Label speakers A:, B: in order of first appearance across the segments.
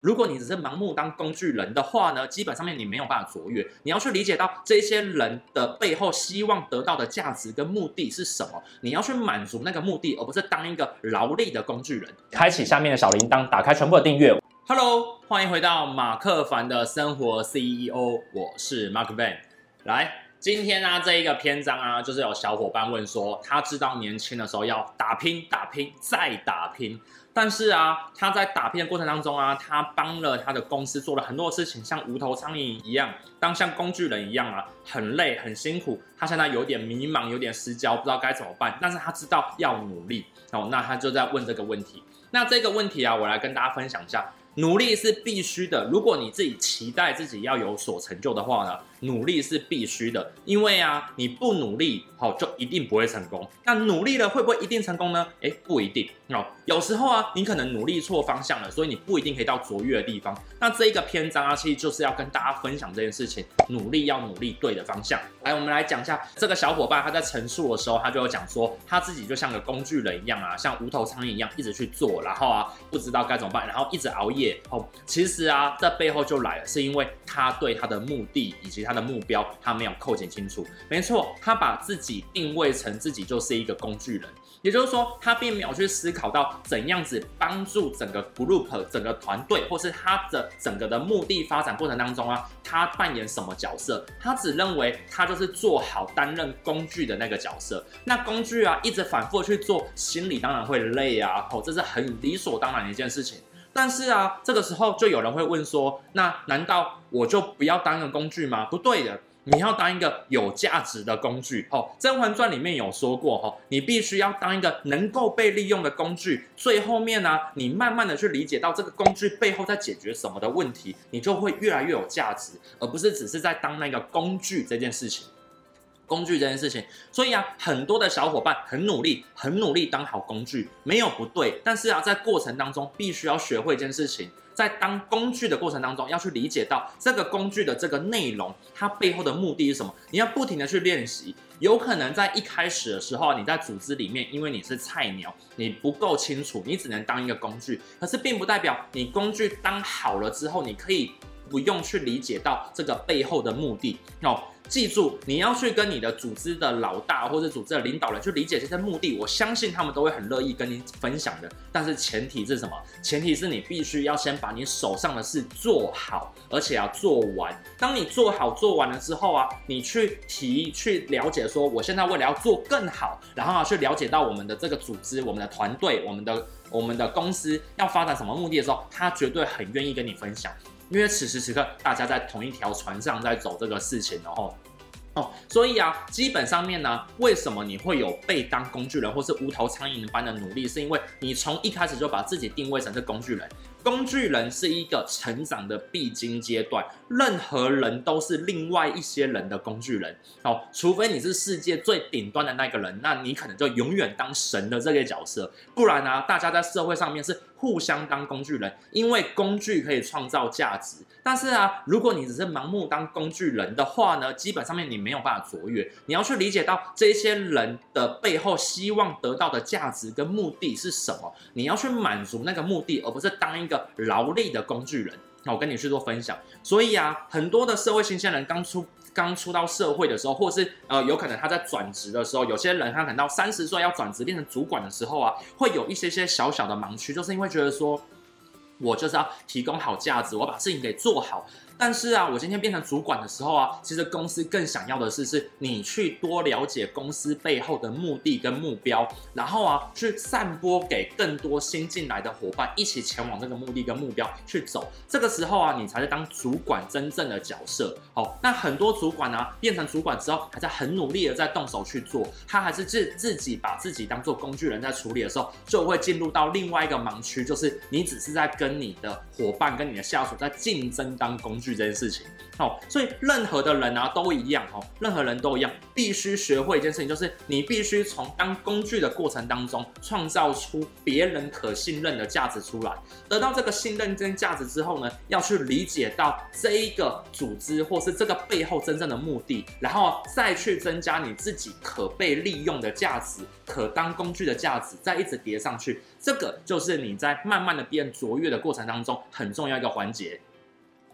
A: 如果你只是盲目当工具人的话呢，基本上面你没有办法卓越。你要去理解到这些人的背后希望得到的价值跟目的是什么，你要去满足那个目的，而不是当一个劳力的工具人。开启下面的小铃铛，打开全部的订阅。Hello，欢迎回到马克凡的生活 CEO，我是 Mark Van。来，今天呢、啊、这一个篇章啊，就是有小伙伴问说，他知道年轻的时候要打拼、打拼再打拼。但是啊，他在打拼的过程当中啊，他帮了他的公司做了很多事情，像无头苍蝇一样，当像工具人一样啊，很累很辛苦。他现在有点迷茫，有点失焦，不知道该怎么办。但是他知道要努力哦，那他就在问这个问题。那这个问题啊，我来跟大家分享一下。努力是必须的。如果你自己期待自己要有所成就的话呢，努力是必须的。因为啊，你不努力，好就一定不会成功。那努力了会不会一定成功呢？诶，不一定哦。有时候啊，你可能努力错方向了，所以你不一定可以到卓越的地方。那这一个篇章啊，其实就是要跟大家分享这件事情：努力要努力对的方向。来，我们来讲一下这个小伙伴他在陈述的时候，他就有讲说，他自己就像个工具人一样啊，像无头苍蝇一样一直去做，然后啊，不知道该怎么办，然后一直熬夜。哦，其实啊，这背后就来了，是因为他对他的目的以及他他的目标，他没有扣减清楚。没错，他把自己定位成自己就是一个工具人，也就是说，他并没有去思考到怎样子帮助整个 group、整个团队，或是他的整个的目的发展过程当中啊，他扮演什么角色？他只认为他就是做好担任工具的那个角色。那工具啊，一直反复去做，心里当然会累啊。哦，这是很理所当然的一件事情。但是啊，这个时候就有人会问说，那难道我就不要当一个工具吗？不对的，你要当一个有价值的工具。哦，《甄嬛传》里面有说过，哈，你必须要当一个能够被利用的工具。最后面呢，你慢慢的去理解到这个工具背后在解决什么的问题，你就会越来越有价值，而不是只是在当那个工具这件事情。工具这件事情，所以啊，很多的小伙伴很努力，很努力当好工具，没有不对。但是啊，在过程当中，必须要学会一件事情，在当工具的过程当中，要去理解到这个工具的这个内容，它背后的目的是什么。你要不停的去练习。有可能在一开始的时候，你在组织里面，因为你是菜鸟，你不够清楚，你只能当一个工具。可是并不代表你工具当好了之后，你可以不用去理解到这个背后的目的哦。记住，你要去跟你的组织的老大或者组织的领导人去理解这些目的，我相信他们都会很乐意跟你分享的。但是前提是什么？前提是你必须要先把你手上的事做好，而且要做完。当你做好做完了之后啊，你去提去了解说，我现在为了要做更好，然后啊去了解到我们的这个组织、我们的团队、我们的我们的公司要发展什么目的的时候，他绝对很愿意跟你分享。因为此时此刻，大家在同一条船上在走这个事情，然后，哦，所以啊，基本上面呢，为什么你会有被当工具人或是无头苍蝇般的努力？是因为你从一开始就把自己定位成是工具人。工具人是一个成长的必经阶段，任何人都是另外一些人的工具人。哦，除非你是世界最顶端的那个人，那你可能就永远当神的这个角色。不然呢，大家在社会上面是互相当工具人，因为工具可以创造价值。但是啊，如果你只是盲目当工具人的话呢，基本上面你没有办法卓越。你要去理解到这些人的背后希望得到的价值跟目的是什么，你要去满足那个目的，而不是当一一个劳力的工具人，那我跟你去做分享。所以啊，很多的社会新鲜人刚出刚出到社会的时候，或是呃，有可能他在转职的时候，有些人他可能到三十岁要转职变成主管的时候啊，会有一些些小小的盲区，就是因为觉得说，我就是要提供好价值，我把事情给做好。但是啊，我今天变成主管的时候啊，其实公司更想要的是，是你去多了解公司背后的目的跟目标，然后啊，去散播给更多新进来的伙伴，一起前往这个目的跟目标去走。这个时候啊，你才是当主管真正的角色。好，那很多主管呢、变成主管之后，还在很努力的在动手去做，他还是自自己把自己当做工具人在处理的时候，就会进入到另外一个盲区，就是你只是在跟你的伙伴、跟你的下属在竞争当工具这件事情，哦，所以任何的人啊都一样，哦，任何人都一样，必须学会一件事情，就是你必须从当工具的过程当中，创造出别人可信任的价值出来。得到这个信任跟价值之后呢，要去理解到这一个组织或是这个背后真正的目的，然后再去增加你自己可被利用的价值，可当工具的价值，再一直叠上去。这个就是你在慢慢的变卓越的过程当中很重要一个环节。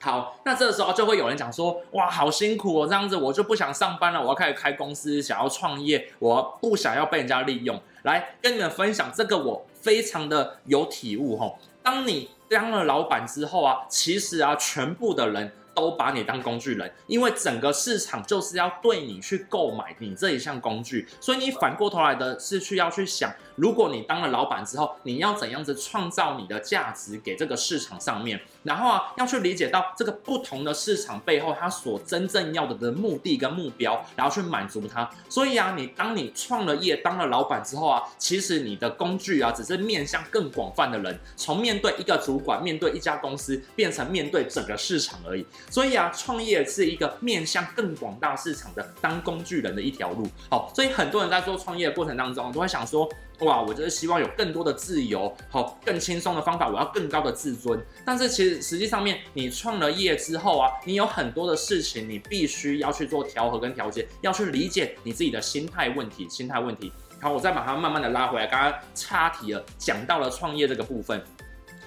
A: 好，那这时候就会有人讲说，哇，好辛苦哦，这样子我就不想上班了，我要开始开公司，想要创业，我不想要被人家利用。来跟你们分享这个，我非常的有体悟吼。当你当了老板之后啊，其实啊，全部的人。都把你当工具人，因为整个市场就是要对你去购买你这一项工具，所以你反过头来的是去要去想，如果你当了老板之后，你要怎样子创造你的价值给这个市场上面，然后啊，要去理解到这个不同的市场背后，它所真正要的的目的跟目标，然后去满足它。所以啊，你当你创了业，当了老板之后啊，其实你的工具啊，只是面向更广泛的人，从面对一个主管，面对一家公司，变成面对整个市场而已。所以啊，创业是一个面向更广大市场的当工具人的一条路。好，所以很多人在做创业的过程当中，都会想说，哇，我就是希望有更多的自由，好，更轻松的方法，我要更高的自尊。但是其实实际上面，你创了业之后啊，你有很多的事情，你必须要去做调和跟调节，要去理解你自己的心态问题，心态问题。好，我再把它慢慢的拉回来，刚刚岔题了，讲到了创业这个部分。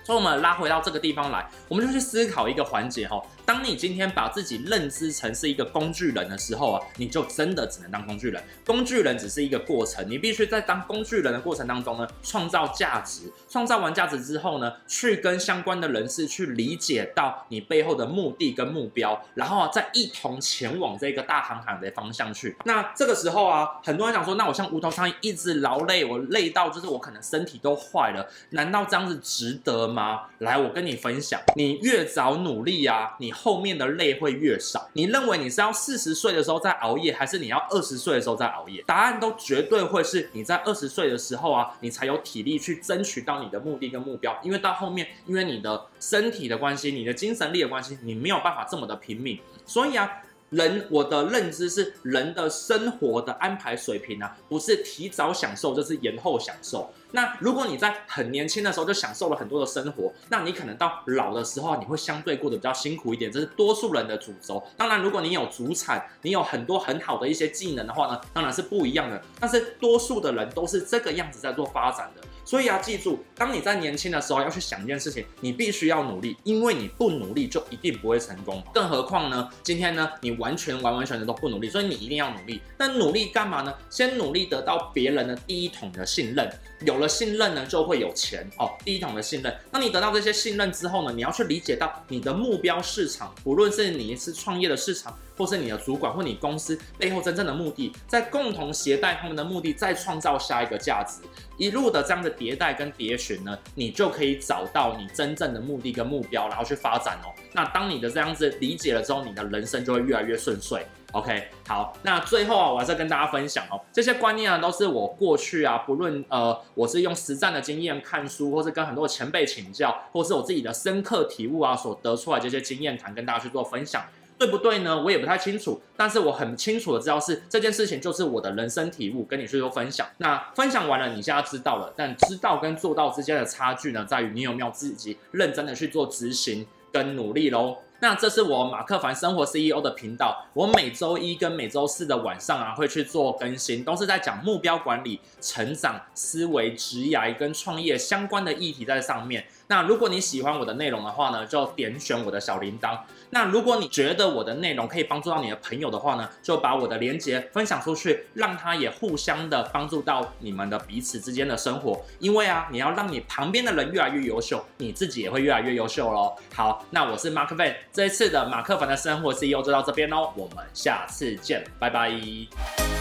A: 所以我们拉回到这个地方来，我们就去思考一个环节哈。当你今天把自己认知成是一个工具人的时候啊，你就真的只能当工具人。工具人只是一个过程，你必须在当工具人的过程当中呢，创造价值。创造完价值之后呢，去跟相关的人士去理解到你背后的目的跟目标，然后啊，再一同前往这个大航海的方向去。那这个时候啊，很多人想说，那我像无头苍蝇一直劳累，我累到就是我可能身体都坏了，难道这样子值得吗？来，我跟你分享，你越早努力啊，你后面的累会越少。你认为你是要四十岁的时候再熬夜，还是你要二十岁的时候再熬夜？答案都绝对会是你在二十岁的时候啊，你才有体力去争取到你的目的跟目标。因为到后面，因为你的身体的关系，你的精神力的关系，你没有办法这么的拼命。所以啊。人，我的认知是人的生活的安排水平啊，不是提早享受，就是延后享受。那如果你在很年轻的时候就享受了很多的生活，那你可能到老的时候你会相对过得比较辛苦一点，这是多数人的主轴。当然，如果你有主产，你有很多很好的一些技能的话呢，当然是不一样的。但是多数的人都是这个样子在做发展的。所以要记住，当你在年轻的时候要去想一件事情，你必须要努力，因为你不努力就一定不会成功。更何况呢，今天呢，你完全完完全全都不努力，所以你一定要努力。那努力干嘛呢？先努力得到别人的第一桶的信任，有有了信任呢，就会有钱哦。第一桶的信任，当你得到这些信任之后呢，你要去理解到你的目标市场，不论是你是创业的市场，或是你的主管或你公司背后真正的目的，在共同携带他们的目的，再创造下一个价值。一路的这样的迭代跟叠寻呢，你就可以找到你真正的目的跟目标，然后去发展哦。那当你的这样子理解了之后，你的人生就会越来越顺遂。OK，好，那最后啊，我还是跟大家分享哦，这些观念啊，都是我过去啊，不论呃，我是用实战的经验看书，或是跟很多前辈请教，或是我自己的深刻体悟啊，所得出来这些经验谈，跟大家去做分享。对不对呢？我也不太清楚，但是我很清楚的知道是这件事情就是我的人生体悟，跟你去做分享。那分享完了，你现在知道了，但知道跟做到之间的差距呢，在于你有没有自己认真的去做执行跟努力喽。那这是我马克凡生活 CEO 的频道，我每周一跟每周四的晚上啊会去做更新，都是在讲目标管理、成长、思维、职涯跟创业相关的议题在上面。那如果你喜欢我的内容的话呢，就点选我的小铃铛。那如果你觉得我的内容可以帮助到你的朋友的话呢，就把我的链接分享出去，让他也互相的帮助到你们的彼此之间的生活。因为啊，你要让你旁边的人越来越优秀，你自己也会越来越优秀喽。好，那我是马克凡，这一次的马克凡的生活 CEO 就到这边喽，我们下次见，拜拜。